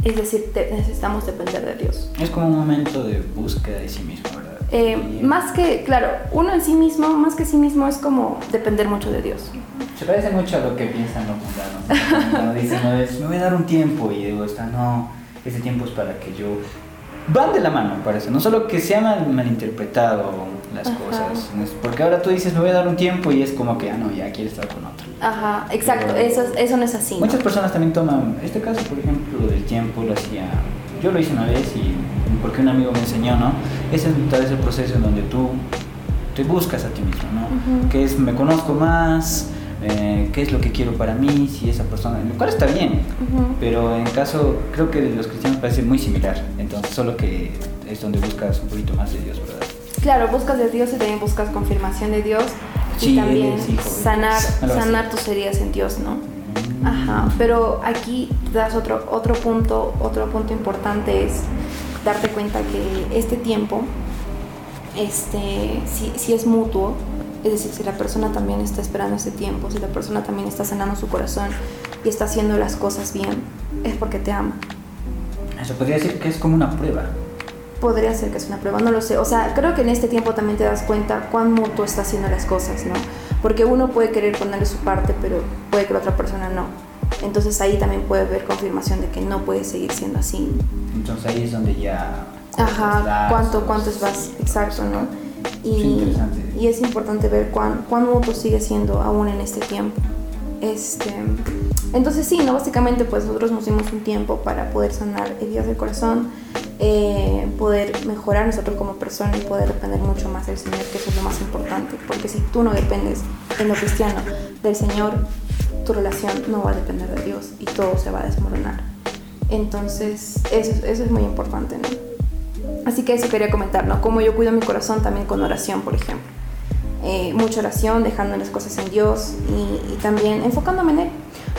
Es decir, necesitamos depender de Dios. Es como un momento de búsqueda de sí mismo, ¿verdad? Eh, más que, claro, uno en sí mismo, más que sí mismo, es como depender mucho de Dios. Se parece mucho a lo que piensan los mundanos. *laughs* Cuando dicen, no, me voy a dar un tiempo y digo, está, no, ese tiempo es para que yo van de la mano, parece. No solo que se han malinterpretado las cosas, porque ahora tú dices, me voy a dar un tiempo y es como que, ah, no, ya quiere estar con otro. Ajá, exacto, eso, eso no es así. Muchas personas también toman, este caso, por ejemplo, del tiempo, lo hacía, yo lo hice una vez y porque un amigo me enseñó, ¿no? Ese es tal vez el proceso en donde tú te buscas a ti mismo, ¿no? Que es, me conozco más, eh, qué es lo que quiero para mí, si esa persona, lo cual está bien, pero en caso, creo que los cristianos parece muy similar, entonces solo que es donde buscas un poquito más de Dios, ¿verdad? Claro, buscas de Dios y también buscas confirmación de Dios y también sanar, sanar tus heridas en Dios, ¿no? Mm. Ajá, pero aquí das otro, otro punto, otro punto importante es darte cuenta que este tiempo, este, si, si es mutuo, es decir, si la persona también está esperando ese tiempo, si la persona también está sanando su corazón y está haciendo las cosas bien, es porque te ama. Eso podría decir que es como una prueba. Podría ser que es una prueba, no lo sé. O sea, creo que en este tiempo también te das cuenta cuán mutuo está haciendo las cosas, ¿no? Porque uno puede querer ponerle su parte, pero puede que la otra persona no. Entonces ahí también puede haber confirmación de que no puede seguir siendo así. Entonces ahí es donde ya... Ajá, cuánto, cuánto es más exacto, ¿no? Y, y es importante ver cuán, cuán mutuo sigue siendo aún en este tiempo. Este, entonces sí, ¿no? básicamente pues nosotros nos dimos un tiempo para poder sanar heridas del corazón, eh, poder mejorar nosotros como persona y poder depender mucho más del Señor, que eso es lo más importante, porque si tú no dependes en lo cristiano del Señor, tu relación no va a depender de Dios y todo se va a desmoronar. Entonces eso, eso es muy importante, ¿no? Así que eso quería comentar, ¿no? Cómo yo cuido mi corazón también con oración, por ejemplo. Eh, mucha oración, dejando las cosas en Dios y, también enfocándome en Él.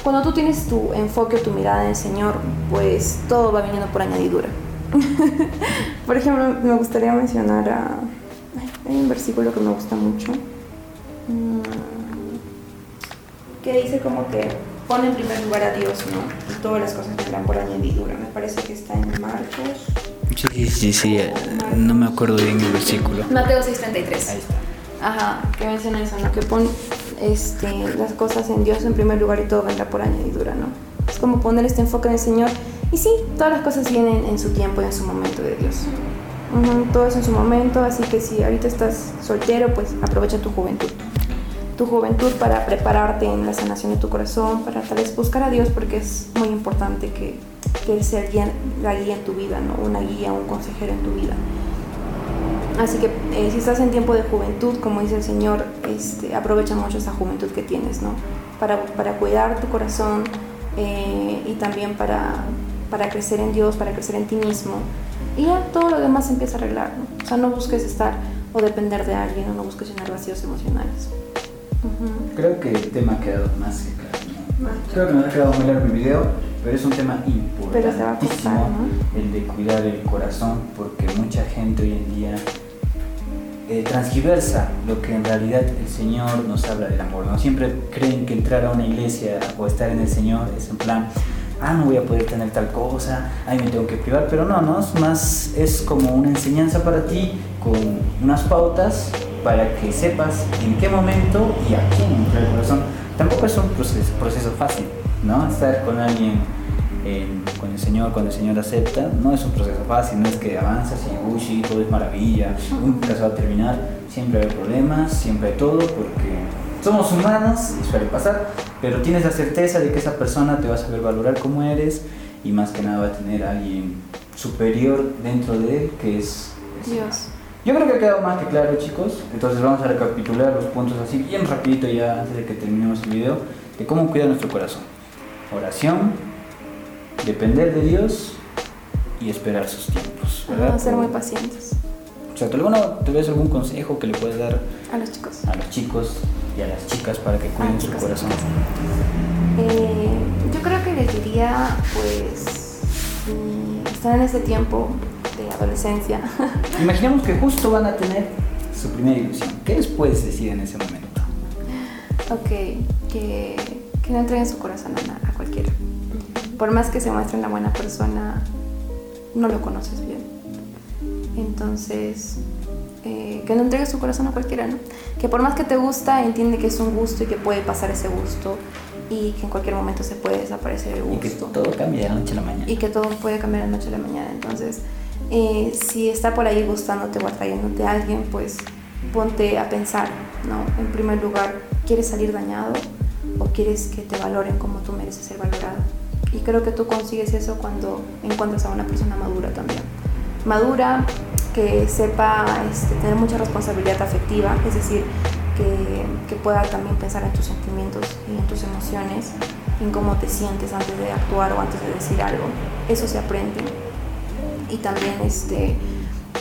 Cuando tú tienes tu enfoque, tu mirada en el Señor, pues todo va viniendo por añadidura. *laughs* por ejemplo, me gustaría mencionar a... hay un versículo que me gusta mucho. Mm, que dice como que pone en primer lugar a Dios, ¿no? Y todas las cosas vendrán por añadidura. Me parece que está en Marcos. Sí, sí, sí, no me acuerdo bien el versículo. Mateo 6:33. Ahí está. Ajá, que menciona eso, ¿no? Que pon este, las cosas en Dios en primer lugar y todo vendrá por añadidura, ¿no? Es como poner este enfoque en el Señor. Y sí, todas las cosas vienen en su tiempo y en su momento de Dios. todo es en su momento, así que si ahorita estás soltero, pues aprovecha tu juventud. Tu juventud para prepararte en la sanación de tu corazón, para tal vez buscar a Dios porque es muy importante que, que sea la guía en tu vida, ¿no? una guía, un consejero en tu vida. Así que eh, si estás en tiempo de juventud, como dice el Señor, este, aprovecha mucho esa juventud que tienes, ¿no? Para, para cuidar tu corazón eh, y también para, para crecer en Dios, para crecer en ti mismo. Y ya todo lo demás empieza a arreglar, ¿no? O sea, no busques estar o depender de alguien o no busques llenar vacíos emocionales. Creo que el tema ha quedado más que claro. Creo que me ha quedado muy largo el video, pero es un tema importantísimo el de cuidar el corazón, porque mucha gente hoy en día eh, transgiversa lo que en realidad el Señor nos habla del amor. ¿no? Siempre creen que entrar a una iglesia o estar en el Señor es en plan, ah, no voy a poder tener tal cosa, ahí me tengo que privar, pero no, no, es más, es como una enseñanza para ti con unas pautas para que sepas en qué momento y a quién entrar el corazón. Tampoco es un proceso, fácil, ¿no? Estar con alguien con el Señor, cuando el Señor acepta, no es un proceso fácil, no es que avanzas y uy, todo es maravilla, nunca se va a terminar, siempre hay problemas, siempre hay todo, porque somos humanos y suele pasar, pero tienes la certeza de que esa persona te va a saber valorar como eres y más que nada va a tener alguien superior dentro de él que es Dios. Yo creo que ha quedado más que claro, chicos. Entonces vamos a recapitular los puntos así bien rapidito ya antes de que terminemos el video de cómo cuidar nuestro corazón. Oración, depender de Dios y esperar sus tiempos. ¿verdad? ser muy pacientes. O sea, ¿te ves algún consejo que le puedes dar a los chicos? A los chicos y a las chicas para que cuiden su corazón. Eh, yo creo que les diría, pues, están en ese tiempo de adolescencia. *laughs* Imaginemos que justo van a tener su primera ilusión. ¿Qué les puedes decir en ese momento? Ok, que, que no entreguen su corazón a, a cualquiera por más que se muestre una buena persona, no lo conoces bien. Entonces, eh, que no entregues su corazón a cualquiera, ¿no? Que por más que te gusta, entiende que es un gusto y que puede pasar ese gusto y que en cualquier momento se puede desaparecer el gusto. Y que todo cambia de la noche a la mañana. Y que todo puede cambiar de la noche a la mañana. Entonces, eh, si está por ahí gustándote o atrayéndote a alguien, pues ponte a pensar, ¿no? En primer lugar, ¿quieres salir dañado o quieres que te valoren como tú mereces ser valorado? Y creo que tú consigues eso cuando encuentras a una persona madura también. Madura, que sepa este, tener mucha responsabilidad afectiva, es decir, que, que, pueda también pensar en tus sentimientos y en tus emociones, en cómo te sientes antes de actuar o antes de decir algo. Eso se aprende. Y también este,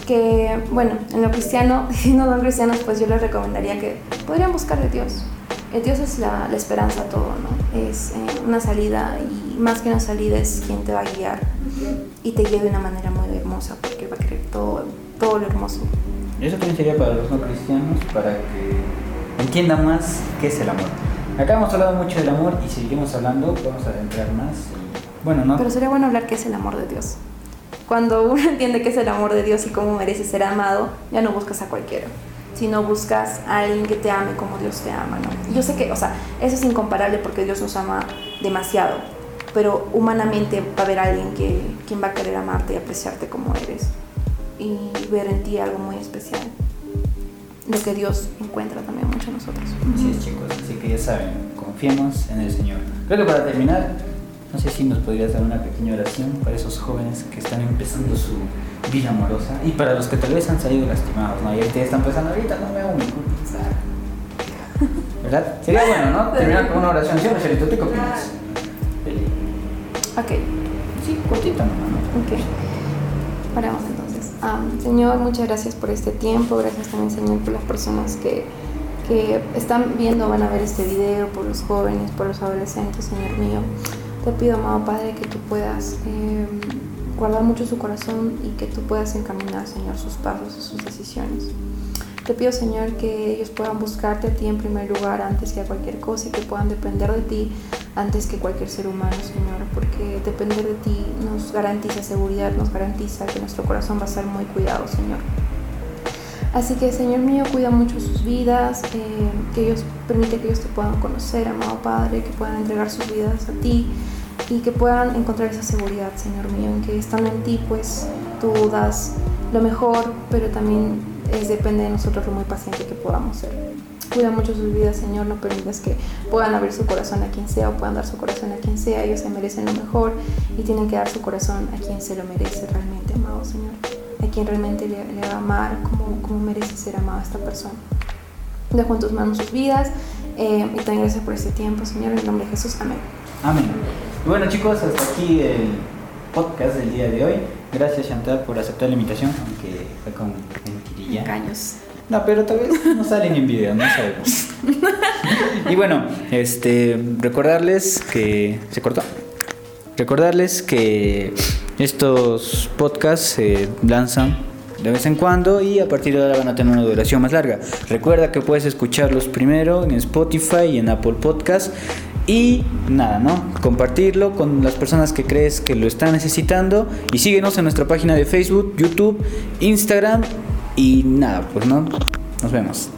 que, bueno, en lo cristiano, *laughs* si no son cristianos, pues yo les recomendaría que podrían buscar de Dios. El Dios es la, la esperanza a todo, ¿no? Es eh, una salida y más que una salida es quien te va a guiar y te guía de una manera muy hermosa porque va a querer todo, todo lo hermoso. Eso también sería para los no cristianos, para que entiendan más qué es el amor. Acá hemos hablado mucho del amor y seguimos hablando, vamos a entrar más. Bueno, ¿no? Pero sería bueno hablar qué es el amor de Dios. Cuando uno *laughs* entiende qué es el amor de Dios y cómo merece ser amado, ya no buscas a cualquiera sino buscas a alguien que te ame como Dios te ama, ¿no? Yo sé que, o sea, eso es incomparable porque Dios nos ama demasiado, pero humanamente va a haber alguien que quien va a querer amarte y apreciarte como eres y ver en ti algo muy especial. Lo que Dios encuentra también mucho en nosotros. Así es, chicos. Así que ya saben, confiemos en el Señor. Creo que para terminar, no sé si nos podrías dar una pequeña oración para esos jóvenes que están empezando su vida amorosa y para los que tal vez han salido lastimados, ¿no? Y ahorita están pensando, ahorita no me hago mi culpa. *laughs* ¿Verdad? Sería bueno, ¿no? Terminar con una oración. ¿Sí, ¿Tú qué opinas? Ok. Sí, cortito ¿no? Ok. Paramos entonces. señor, muchas gracias por este tiempo. Gracias también, Señor, por las personas que, que están viendo, van a ver este video, por los jóvenes, por los adolescentes, Señor mío. Te pido, amado Padre, que tú puedas em, guardar mucho su corazón y que tú puedas encaminar, Señor, sus pasos y sus decisiones. Te pido, Señor, que ellos puedan buscarte a ti en primer lugar antes que a cualquier cosa y que puedan depender de ti antes que cualquier ser humano, Señor, porque depender de ti nos garantiza seguridad, nos garantiza que nuestro corazón va a estar muy cuidado, Señor. Así que, Señor mío, cuida mucho sus vidas, eh, que ellos permite que ellos te puedan conocer, amado Padre, que puedan entregar sus vidas a ti y que puedan encontrar esa seguridad, Señor mío, en que estando en ti, pues tú das lo mejor, pero también es, depende de nosotros lo muy paciente que podamos ser. cuida mucho sus vidas, Señor. No permitas que puedan abrir su corazón a quien sea o puedan dar su corazón a quien sea. Ellos se merecen lo mejor y tienen que dar su corazón a quien se lo merece realmente, amado Señor. A quien realmente le, le va a amar como, como merece ser amado esta persona. Dejo en tus manos sus vidas eh, y también gracias por este tiempo, Señor. En el nombre de Jesús, amén. Amén. Y bueno chicos, hasta aquí el podcast del día de hoy. Gracias Chantal por aceptar la invitación, aunque fue con mentirilla. Engaños. No, pero tal vez no salen en video, no sabemos. *laughs* y bueno, este, recordarles que se cortó. Recordarles que estos podcasts se lanzan de vez en cuando y a partir de ahora van a tener una duración más larga. Recuerda que puedes escucharlos primero en Spotify y en Apple Podcast y nada, ¿no? Compartirlo con las personas que crees que lo están necesitando y síguenos en nuestra página de Facebook, YouTube, Instagram y nada, pues no. Nos vemos.